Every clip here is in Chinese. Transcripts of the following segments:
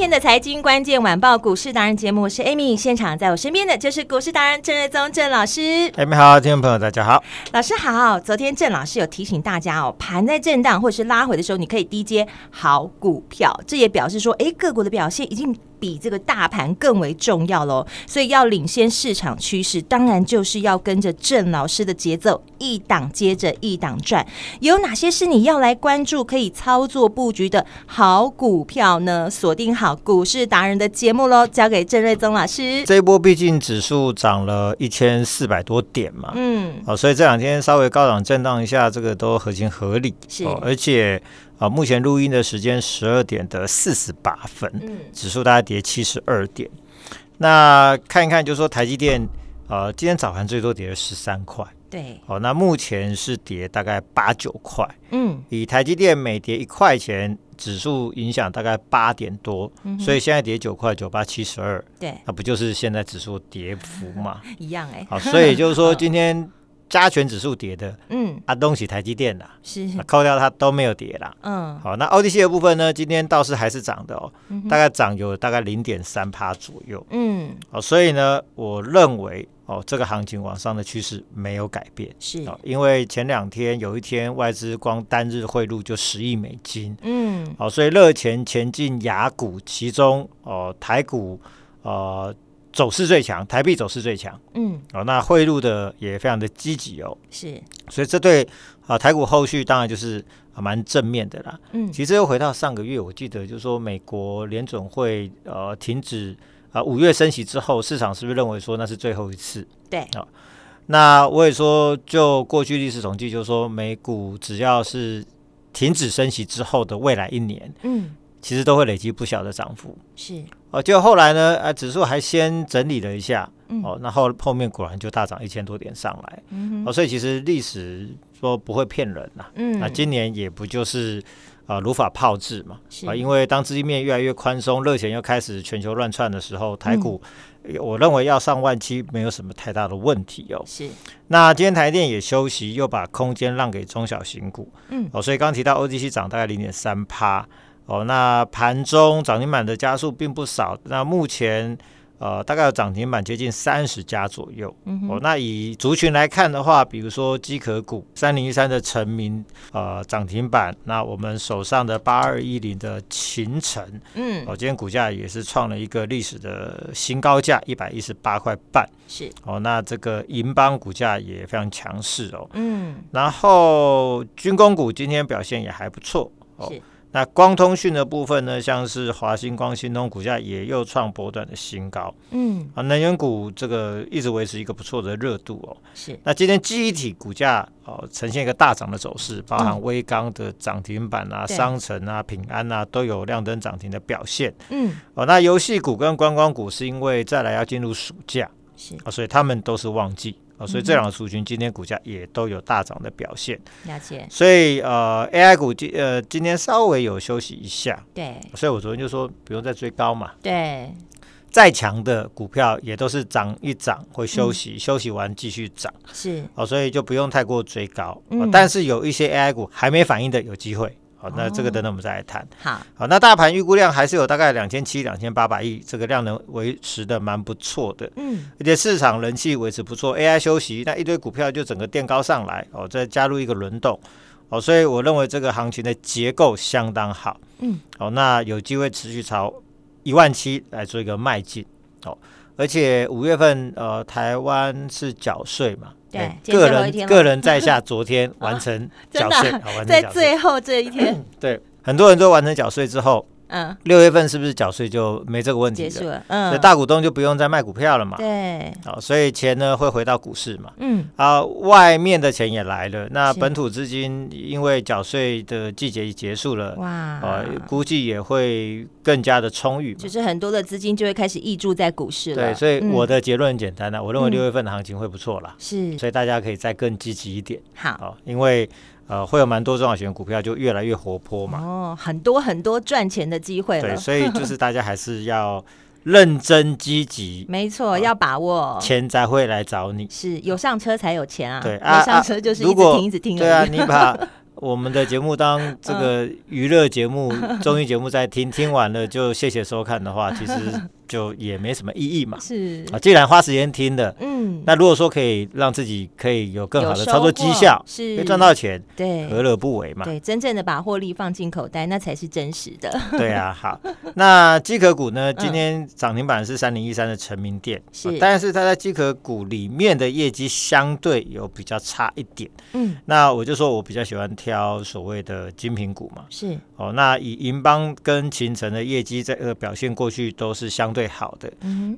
天的财经关键晚报股市达人节目，我是 Amy，现场在我身边的就是股市达人郑瑞宗郑老师。Amy 好，听众朋友大家好，老师好。昨天郑老师有提醒大家哦，盘在震荡或者是拉回的时候，你可以低接好股票，这也表示说，哎，个股的表现已经。比这个大盘更为重要喽，所以要领先市场趋势，当然就是要跟着郑老师的节奏，一档接着一档转。有哪些是你要来关注、可以操作布局的好股票呢？锁定好股市达人的节目喽，交给郑瑞宗老师。这一波毕竟指数涨了一千四百多点嘛，嗯，好，所以这两天稍微高档震荡一下，这个都合情合理，是，而且。啊，目前录音的时间十二点的四十八分，嗯，指数大概跌七十二点。那看一看，就是说台积电，呃，今天早盘最多跌了十三块，对，哦，那目前是跌大概八九块，嗯，以台积电每跌一块钱，指数影响大概八点多，嗯，所以现在跌九块九八七十二，对，那不就是现在指数跌幅嘛？一样哎，好，所以就是说今天。加权指数跌的，嗯，啊，东西台积电的，是，扣掉它都没有跌啦，嗯，好，那 OTC 的部分呢，今天倒是还是涨的哦，嗯、大概涨有大概零点三趴左右，嗯，好，所以呢，我认为哦，这个行情往上的趋势没有改变，是，因为前两天有一天外资光单日汇入就十亿美金，嗯，好，所以热钱前进雅股，其中哦台股，呃。走势最强，台币走势最强，嗯，哦，那汇入的也非常的积极哦，是，所以这对啊台股后续当然就是蛮正面的啦，嗯，其实又回到上个月，我记得就是说美国联准会呃停止啊五月升息之后，市场是不是认为说那是最后一次？对，啊，那我也说就过去历史统计，就是说美股只要是停止升息之后的未来一年，嗯。其实都会累积不小的涨幅，是哦。就后来呢，啊，指数还先整理了一下，嗯、哦，那后后面果然就大涨一千多点上来，嗯、哦，所以其实历史说不会骗人呐、啊，嗯，那今年也不就是啊如法炮制嘛，啊，因为当资金面越来越宽松，热钱又开始全球乱窜的时候，台股、嗯、我认为要上万七没有什么太大的问题哦。是，那今天台电也休息，又把空间让给中小型股，嗯，哦，所以刚刚提到 ODC 涨大概零点三趴。哦，那盘中涨停板的家数并不少，那目前呃大概有涨停板接近三十家左右。嗯、哦，那以族群来看的话，比如说机壳股三零一三的成名呃涨停板，那我们手上的八二一零的秦城，嗯，哦，今天股价也是创了一个历史的新高价一百一十八块半。是，哦，那这个银邦股价也非常强势哦。嗯，然后军工股今天表现也还不错。哦。是。那光通讯的部分呢，像是华星光、新通股价也又创波段的新高。嗯，啊，能源股这个一直维持一个不错的热度哦。是。那今天记忆体股价哦呈现一个大涨的走势，包含微刚的涨停板啊、商城啊、平安啊都有亮灯涨停的表现。嗯。哦，那游戏股跟观光股是因为再来要进入暑假，是啊，所以他们都是旺季。哦，所以这两个族群今天股价也都有大涨的表现。了解。所以呃，AI 股今呃今天稍微有休息一下。对。所以我昨天就说不用再追高嘛。对。再强的股票也都是涨一涨会休息，嗯、休息完继续涨。是。哦，所以就不用太过追高。嗯。但是有一些 AI 股还没反应的有机会。好，那这个等等我们再来谈。好，好，那大盘预估量还是有大概两千七、两千八百亿，这个量能维持的蛮不错的。嗯，而且市场人气维持不错，AI 休息，那一堆股票就整个垫高上来，哦，再加入一个轮动，哦，所以我认为这个行情的结构相当好。嗯，好，那有机会持续朝一万七来做一个迈进。哦，而且五月份呃，台湾是缴税嘛。对，个人个人在下，昨天完成 缴税，在最后这一天，对，很多人都完成缴税之后，嗯，六月份是不是缴税就没这个问题了？结束了，嗯，所以大股东就不用再卖股票了嘛。对，好，所以钱呢会回到股市嘛。嗯，啊，外面的钱也来了，那本土资金因为缴税的季节已结束了，哇，啊，估计也会更加的充裕，就是很多的资金就会开始溢注在股市了。对，所以我的结论很简单的，我认为六月份的行情会不错啦。是，所以大家可以再更积极一点。好，因为。呃，会有蛮多中小型股票就越来越活泼嘛。哦，很多很多赚钱的机会了。对，所以就是大家还是要认真积极。没错，要把握。钱才会来找你。是有上车才有钱啊。对，有上车就是一直听一直听。对啊，你把我们的节目当这个娱乐节目、综艺节目在听，听完了就谢谢收看的话，其实。就也没什么意义嘛，是。啊，既然花时间听的，嗯，那如果说可以让自己可以有更好的操作绩效，是。可以赚到钱，对，何乐不为嘛？对，真正的把获利放进口袋，那才是真实的。对啊，好，那机壳股呢？今天涨停板是三零一三的成名店，是，但是它在机壳股里面的业绩相对有比较差一点，嗯，那我就说我比较喜欢挑所谓的精品股嘛，是。哦，那以银邦跟秦城的业绩在呃表现过去都是相对。最好的，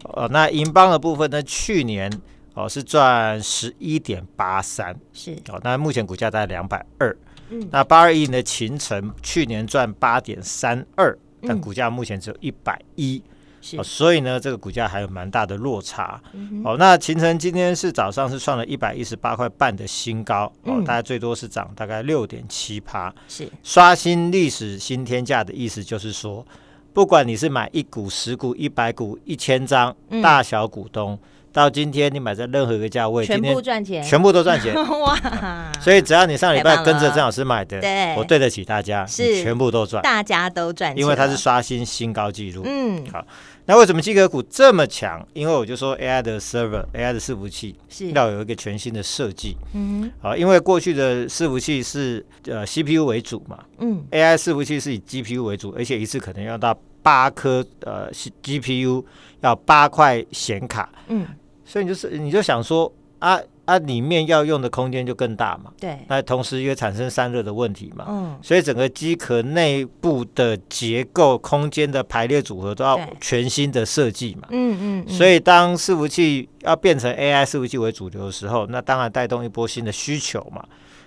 哦，那银邦的部分呢？去年哦是赚十一点八三，是。哦，那目前股价在两百二，嗯，那八二一的秦城去年赚八点三二，但股价目前只有一百一，是。哦，所以呢，这个股价还有蛮大的落差，嗯、哦，那秦城今天是早上是创了一百一十八块半的新高，嗯、哦，大概最多是涨大概六点七趴，是。刷新历史新天价的意思，就是说。不管你是买一股、十股、一百股、一千张，大小股东，到今天你买在任何一个价位，全部赚钱，全部都赚钱。哇！所以只要你上礼拜跟着郑老师买的，对，我对得起大家，是全部都赚，大家都赚，因为它是刷新新高纪录。嗯，好，那为什么机格股这么强？因为我就说 AI 的 server，AI 的伺服器是。要有一个全新的设计。嗯，好，因为过去的伺服器是呃 CPU 为主嘛，嗯，AI 伺服器是以 GPU 为主，而且一次可能要到。八颗呃 GPU 要八块显卡，嗯，所以你就是你就想说啊啊里面要用的空间就更大嘛，对，那同时也产生散热的问题嘛，嗯，所以整个机壳内部的结构、空间的排列组合都要全新的设计嘛，嗯嗯，嗯，所以当伺服器要变成 AI 伺服器为主流的时候，那当然带动一波新的需求嘛，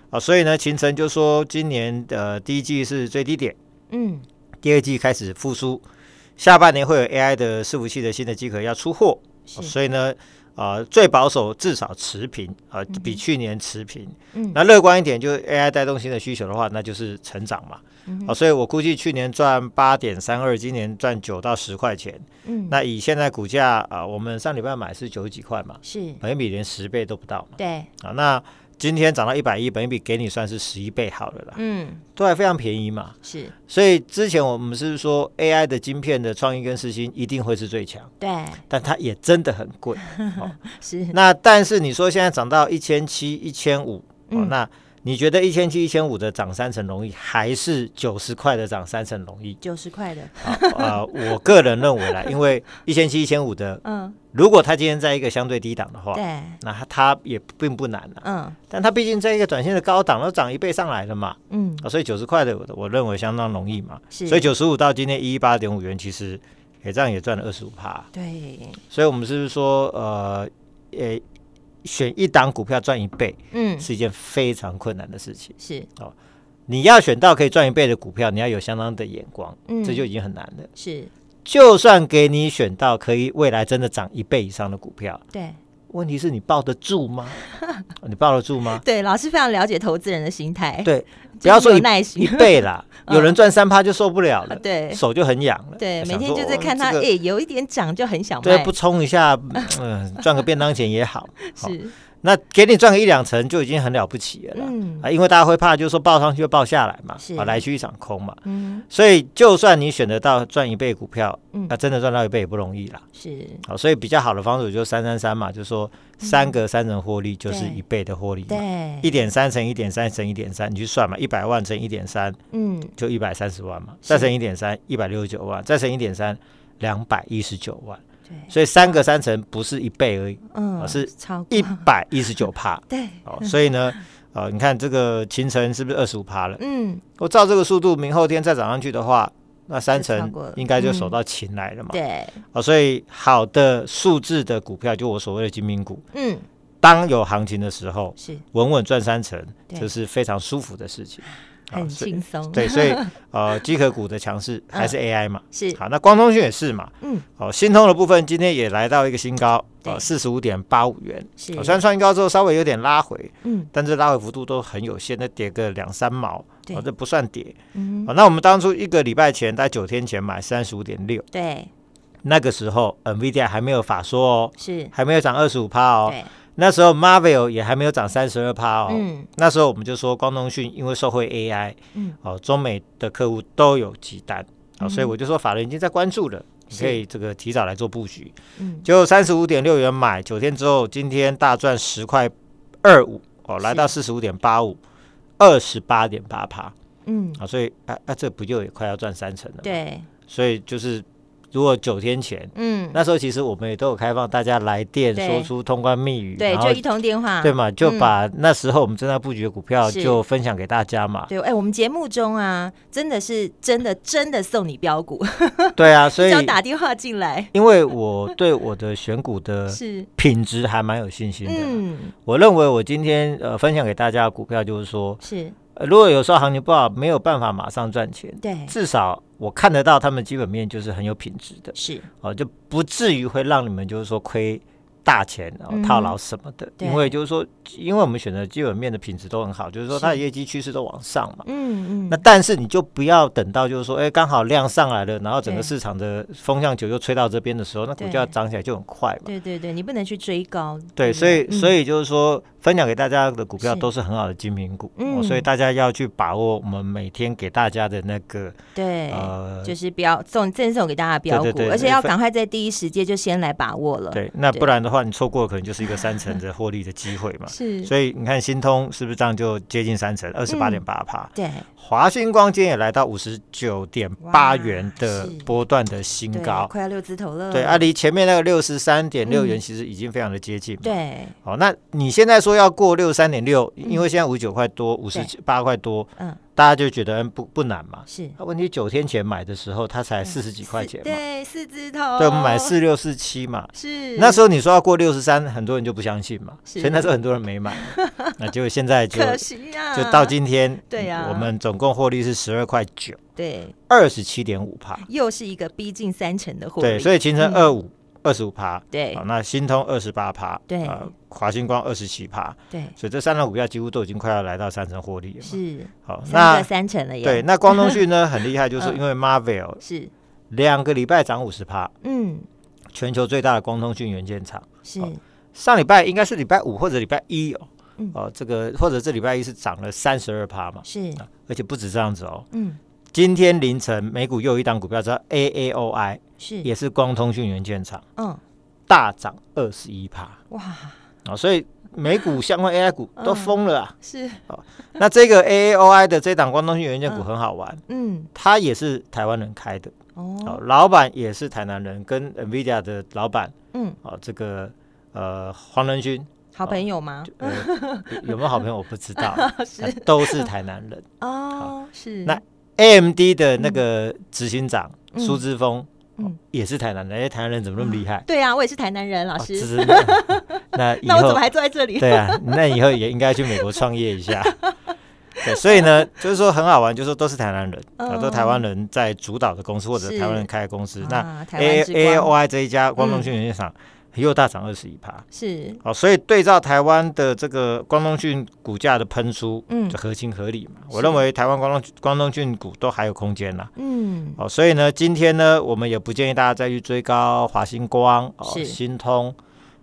啊，所以呢，秦晨就说今年的第一季是最低点，嗯。第二季开始复苏，下半年会有 AI 的伺服器的新的机壳要出货，所以呢，呃，最保守至少持平啊、呃，比去年持平。嗯，那乐观一点，就是 AI 带动新的需求的话，那就是成长嘛。嗯，啊，所以我估计去年赚八点三二，今年赚九到十块钱。嗯，那以现在股价啊、呃，我们上礼拜买是九十几块嘛，是，本益比连十倍都不到嘛。对，啊，那。今天涨到一百一，本一比给你算是十一倍好了啦，嗯，都还非常便宜嘛，是，所以之前我们是说 AI 的晶片的创意跟实心一定会是最强，对，但它也真的很贵，哦、是，那但是你说现在涨到一千七、一千五，哦，那。你觉得一千七、一千五的涨三成容易，还是九十块的涨三成容易？九十块的。啊，我个人认为啦，因为一千七、一千五的，嗯，如果它今天在一个相对低档的话，对，那它也并不难了，嗯，但它毕竟在一个短线的高档，都涨一倍上来了嘛，嗯，所以九十块的，我认为相当容易嘛，是，所以九十五到今天一一八点五元，其实也这样也赚了二十五趴，对，所以我们是不是说，呃，诶。选一档股票赚一倍，嗯，是一件非常困难的事情。是哦，你要选到可以赚一倍的股票，你要有相当的眼光，嗯，这就已经很难了。是，就算给你选到可以未来真的涨一倍以上的股票，对。问题是你抱得住吗？你抱得住吗？对，老师非常了解投资人的心态。对，不要说一耐心一倍啦，有人赚三趴就受不了了，对，手就很痒了。对，每天就在看他，哎，有一点涨就很想卖。对，不冲一下，嗯，赚个便当钱也好。是。那给你赚个一两成就已经很了不起了啦，嗯。啊，因为大家会怕，就是说报上去就报下来嘛，是。啊，来去一场空嘛，嗯，所以就算你选得到赚一倍股票，嗯，那真的赚到一倍也不容易啦，是，好，所以比较好的方式就是三三三嘛，就是说三个三成获利就是一倍的获利，对，一点三乘一点三乘一点三，你去算嘛，一百万乘一点三，嗯，就一百三十万嘛，再乘一点三，一百六十九万，再乘一点三，两百一十九万。对所以三个三成不是一倍而已，嗯，而是一百一十九趴。对，哦，所以呢，呃、哦，你看这个秦城是不是二十五趴了？嗯，我照这个速度，明后天再涨上去的话，那三成应该就守到秦来了嘛。嗯、对，哦，所以好的数字的股票，就我所谓的精品股，嗯，当有行情的时候，是稳稳赚三成，这是非常舒服的事情。很轻松，对，所以 呃，机壳股的强势还是 AI 嘛，是。好，那光通讯也是嘛，嗯，哦，新通的部分今天也来到一个新高，呃，四十五点八五元，是，虽然创新高之后稍微有点拉回，嗯，但是拉回幅度都很有限，那跌个两三毛，哦，这不算跌，嗯，好，那我们当初一个礼拜前，在九天前买三十五点六，对，那个时候 NVIDIA 还没有法说哦，是，还没有涨二十五趴哦。那时候 Marvell 也还没有涨三十二趴哦，嗯，那时候我们就说光通讯因为受惠 AI，嗯，哦，中美的客户都有急单，哦，所以我就说法人已经在关注了，你可以这个提早来做布局，嗯，就三十五点六元买，九天之后今天大赚十块二五，哦，来到四十五点八五，二十八点八趴，嗯，啊，所以啊啊，这不就也快要赚三成了？对，所以就是。如果九天前，嗯，那时候其实我们也都有开放大家来电，说出通关密语，对，就一通电话，对嘛，就把那时候我们正在布局的股票就分享给大家嘛。对，哎，我们节目中啊，真的是真的真的送你标股，对啊，所以只要打电话进来，因为我对我的选股的 品质还蛮有信心的。嗯，我认为我今天呃分享给大家的股票就是说，是。如果有时候行情不好，没有办法马上赚钱，对，至少我看得到他们基本面就是很有品质的，是哦，就不至于会让你们就是说亏。大钱然后套牢什么的，因为就是说，因为我们选择基本面的品质都很好，就是说它的业绩趋势都往上嘛。嗯嗯。那但是你就不要等到就是说，哎，刚好量上来了，然后整个市场的风向球又吹到这边的时候，那股价涨起来就很快嘛。对对对，你不能去追高。对，所以所以就是说，分享给大家的股票都是很好的精品股，所以大家要去把握我们每天给大家的那个对，呃，就是不要送赠送给大家标股，而且要赶快在第一时间就先来把握了。对，那不然的话。你错过可能就是一个三成的获利的机会嘛，是，所以你看新通是不是这样就接近三成，二十八点八趴？对，华星光今天也来到五十九点八元的波段的新高，快要六字头了。对啊，离前面那个六十三点六元其实已经非常的接近。对，好，那你现在说要过六十三点六，因为现在五十九块多，五十八块多，嗯。大家就觉得不不难嘛，是。问题九天前买的时候，它才四十几块钱嘛，对，四字头。对，我们买四六四七嘛，是。那时候你说要过六十三，很多人就不相信嘛，所以那时候很多人没买。那结果现在就可惜呀，就到今天，对呀，我们总共获利是十二块九，对，二十七点五帕，又是一个逼近三成的获利，对，所以形成二五。二十五趴，对，好，那新通二十八趴，对，啊，华星光二十七趴，对，所以这三档股票几乎都已经快要来到三成获利了，是，好，那三成了耶，对，那光通讯呢 很厉害，就是因为 Marvell 是。两个礼拜涨五十趴，嗯，全球最大的光通讯元件厂，是，上礼拜应该是礼拜五或者礼拜一哦，哦，这个或者这礼拜一是涨了三十二趴嘛，是，而且不止这样子哦，嗯。今天凌晨美股又有一档股票叫 A A O I，是。也是光通讯元件厂，嗯，大涨二十一趴，哇，啊，所以美股相关 A I 股都疯了啊，是，哦，那这个 A A O I 的这档光通讯元件股很好玩，嗯，它也是台湾人开的，哦，老板也是台南人，跟 NVIDIA 的老板，嗯，哦，这个呃黄仁勋，好朋友吗？有没有好朋友我不知道，是。都是台南人，哦，是。那。AMD 的那个执行长苏之峰，嗯，也是台南人。哎，台南人怎么那么厉害？对啊，我也是台南人，老师。那 那我怎么还坐在这里？对啊，那以后也应该去美国创业一下。对，所以呢，就是说很好玩，就是说都是台南人，很多台湾人在主导的公司或者台湾人开的公司。那 A A O I 这一家光通讯厂。又大涨二十一趴，是。哦，所以对照台湾的这个光通讯股价的喷出，嗯，就合情合理嘛。我认为台湾光通光通讯股都还有空间啦，嗯，哦，所以呢，今天呢，我们也不建议大家再去追高华星光哦，新通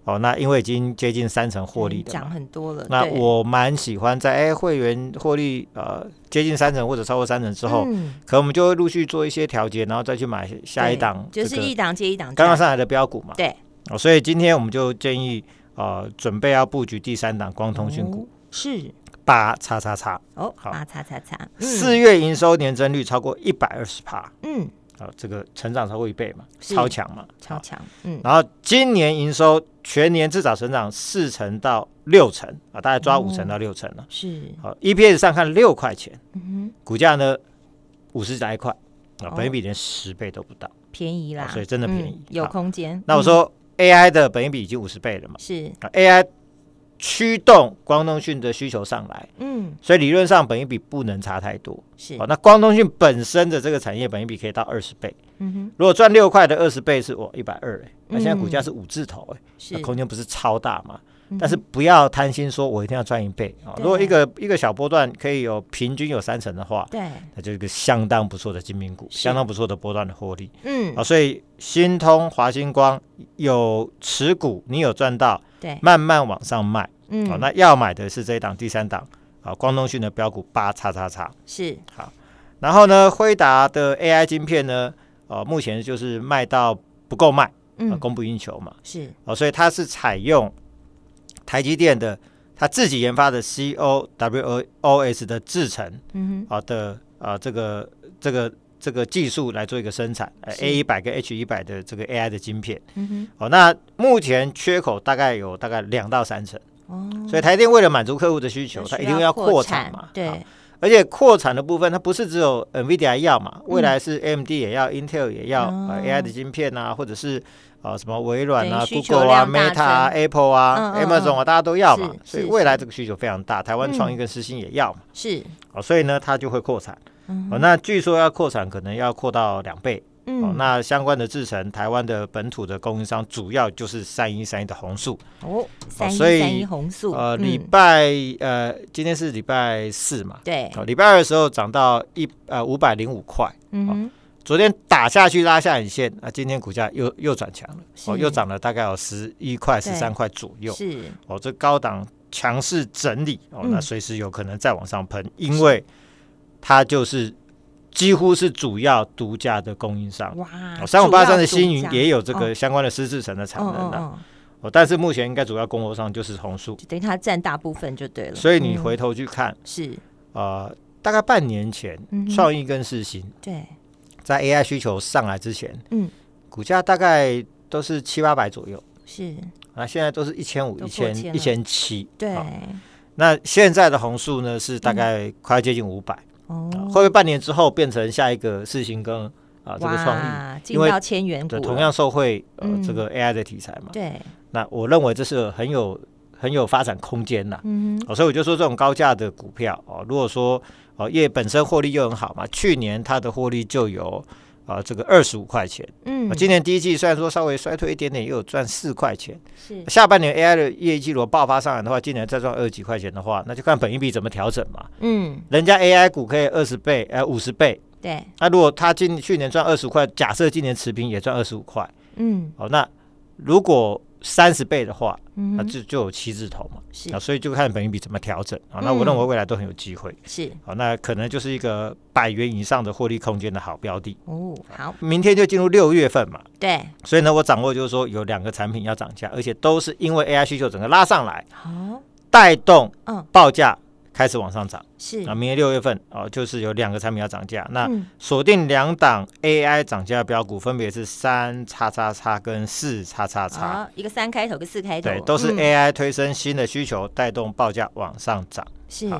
哦，那因为已经接近三成获利的，涨很多了。那我蛮喜欢在哎会员获利呃接近三成或者超过三成之后，可我们就会陆续做一些调节，然后再去买下一档，就是一档接一档刚刚上来的标股嘛，对。哦，所以今天我们就建议，呃，准备要布局第三档光通讯股，是八叉叉叉哦，八叉叉叉，四月营收年增率超过一百二十趴，嗯，好，这个成长超过一倍嘛，超强嘛，超强，嗯，然后今年营收全年至少成长四成到六成啊，大概抓五成到六成了，是，好，EPS 上看六块钱，嗯哼，股价呢五十来块，啊，本比连十倍都不到，便宜啦，所以真的便宜，有空间。那我说 AI 的本益比已经五十倍了嘛？是啊，AI。驱动光通讯的需求上来，嗯，所以理论上本益比不能差太多，是哦。那光通讯本身的这个产业本益比可以到二十倍，嗯哼。如果赚六块的二十倍是我一百二哎，那现在股价是五字头哎，是空间不是超大嘛？但是不要贪心，说我一定要赚一倍啊！如果一个一个小波段可以有平均有三成的话，对，那就是一个相当不错的精品股，相当不错的波段的获利，嗯。啊，所以新通、华星光有持股，你有赚到，对，慢慢往上卖。嗯，好，那要买的是这一档第三档。啊，光通讯的标股八叉叉叉。是。好，然后呢，辉达的 AI 晶片呢，呃，目前就是卖到不够卖，嗯，供不应求嘛，是。哦，所以它是采用台积电的他自己研发的 CoWoS 的制程，嗯哼，好的啊，这个这个这个技术来做一个生产，A 一百跟 H 一百的这个 AI 的晶片，嗯哼，好，那目前缺口大概有大概两到三成。哦。所以台电为了满足客户的需求，它一定要扩产嘛。对，而且扩产的部分，它不是只有 NVIDIA 要嘛，未来是 AMD 也要，Intel 也要，AI 的晶片啊，或者是啊什么微软啊、Google 啊、Meta 啊、Apple 啊、Amazon 啊，大家都要嘛。所以未来这个需求非常大，台湾创意跟实心也要嘛。是，哦，所以呢，它就会扩产。哦，那据说要扩产，可能要扩到两倍。嗯、哦，那相关的制程，台湾的本土的供应商主要就是三一三一的红素哦，三一三一红素呃，礼拜呃，今天是礼拜四嘛，对，哦，礼拜二的时候涨到一呃五百零五块，嗯昨天打下去拉下影线，啊，今天股价又又转强了，哦，又涨了大概有十一块十三块左右，是。哦，这高档强势整理哦，那随时有可能再往上喷，嗯、因为它就是。几乎是主要独家的供应商。哇，三五八三的星云也有这个相关的湿制程的产能的哦，但是目前应该主要供货商就是红树，等于它占大部分就对了。所以你回头去看是。呃，大概半年前创意跟世新对，在 AI 需求上来之前，嗯，股价大概都是七八百左右，是啊，现在都是一千五、一千、一千七，对。那现在的红树呢是大概快接近五百。哦会不会半年之后变成下一个四星跟啊这个创意？因为千元股同样受惠呃这个 AI 的题材嘛。对。那我认为这是很有很有发展空间呐。嗯。哦，所以我就说这种高价的股票哦，如果说哦业本身获利又很好嘛，去年它的获利就有。啊，这个二十五块钱，嗯，今年第一季虽然说稍微衰退一点点，也有赚四块钱。是下半年 AI 的业绩如果爆发上来的话，今年再赚二十几块钱的话，那就看本一比怎么调整嘛。嗯，人家 AI 股可以二十倍，呃，五十倍。对，那如果他今去年赚二十五块，假设今年持平也赚二十五块，嗯，好，那如果。三十倍的话，嗯那就就有七字头嘛，是。啊，所以就看本益比怎么调整。啊。那我认为未来都很有机会，是。好，那可能就是一个百元以上的获利空间的好标的。哦。好，明天就进入六月份嘛，对，所以呢，我掌握就是说有两个产品要涨价，而且都是因为 AI 需求整个拉上来，好，带动嗯报价。开始往上涨，是。啊，明年六月份哦，就是有两个产品要涨价，那锁定两档 AI 涨价标股，分别是三叉叉叉跟四叉叉叉，一个三开头，一个四开头，对，都是 AI 推升新的需求，带动报价往上涨，是。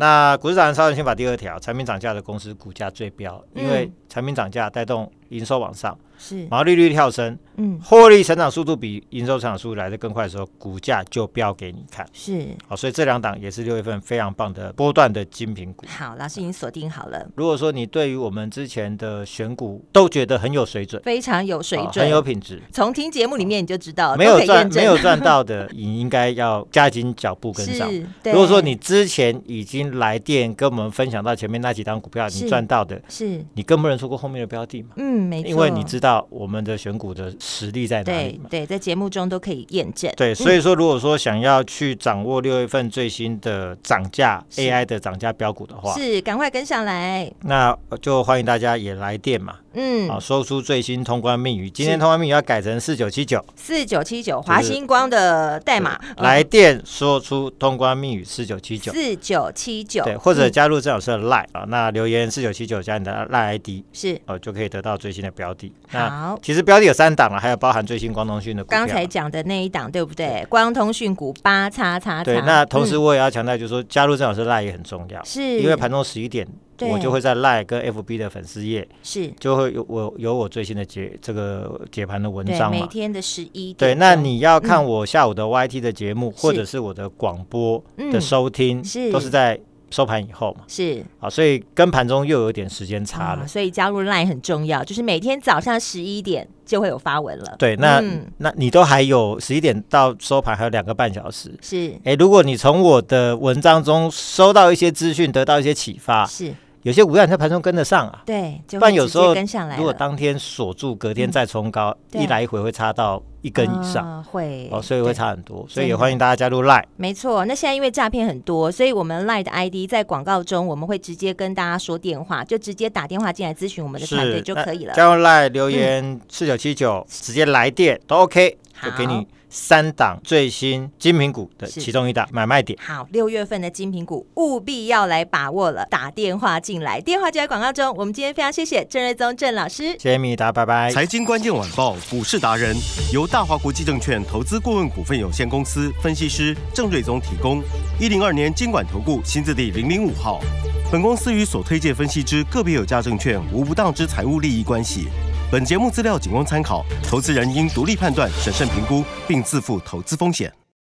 那股市涨，超人先把第二条，产品涨价的公司股价最标，因为产品涨价带动营收往上。是毛利率跳升，嗯，获利成长速度比营收成长速度来得更快的时候，股价就飙给你看。是，好，所以这两档也是六月份非常棒的波段的精品股。好，老师已经锁定好了。如果说你对于我们之前的选股都觉得很有水准，非常有水准，很有品质，从听节目里面你就知道，没有赚没有赚到的，你应该要加紧脚步跟上。如果说你之前已经来电跟我们分享到前面那几档股票，你赚到的，是你更不能错过后面的标的嘛？嗯，没错，因为你知道我们的选。股的实力在哪里？对，在节目中都可以验证。对，所以说，如果说想要去掌握六月份最新的涨价 AI 的涨价标股的话，是赶快跟上来。那就欢迎大家也来电嘛。嗯，好，说出最新通关密语。今天通关密语要改成四九七九，四九七九，华星光的代码。来电说出通关密语四九七九，四九七九。对，或者加入郑老师的 Line 啊，那留言四九七九加你的 Line ID 是哦，就可以得到最新的标的。好，其实标的。有三档了，还有包含最新光通讯的股票。刚才讲的那一档，对不对？对光通讯股八叉叉。对，那同时我也要强调，就是说加入郑老师 LINE 也很重要，是因为盘中十一点我就会在 Line 跟 FB 的粉丝页是。就会有我有我最新的解这个解盘的文章嘛。每天的十一点。对，那你要看我下午的 YT 的节目，或者是我的广播的收听，是。都是在。收盘以后嘛，是。啊，所以跟盘中又有点时间差了，所以加入 Line 很重要，就是每天早上十一点就会有发文了。对，那、嗯、那你都还有十一点到收盘还有两个半小时，是。哎，如果你从我的文章中收到一些资讯，得到一些启发，是。有些股票你在盘中跟得上啊，对，不然有时候。如果当天锁住，隔天再冲高，一来一回会差到一根以上，会哦，所以会差很多。所以也欢迎大家加入 Line。没错，那现在因为诈骗很多，所以我们 Line 的 ID 在广告中我们会直接跟大家说电话，就直接打电话进来咨询我们的团队就可以了。加入 Line 留言四九七九，直接来电都 OK，就给你。三档最新金品股的其中一档买卖点。好，六月份的金品股务必要来把握了，打电话进来，电话就在广告中。我们今天非常谢谢郑瑞宗郑老师，谢谢米达，拜拜。财经关键晚报股市达人由大华国际证券投资顾问股份有限公司分析师郑瑞宗提供。一零二年经管投顾新字第零零五号。本公司与所推介分析之个别有价证券无不当之财务利益关系。本节目资料仅供参考，投资人应独立判断、审慎评估，并自负投资风险。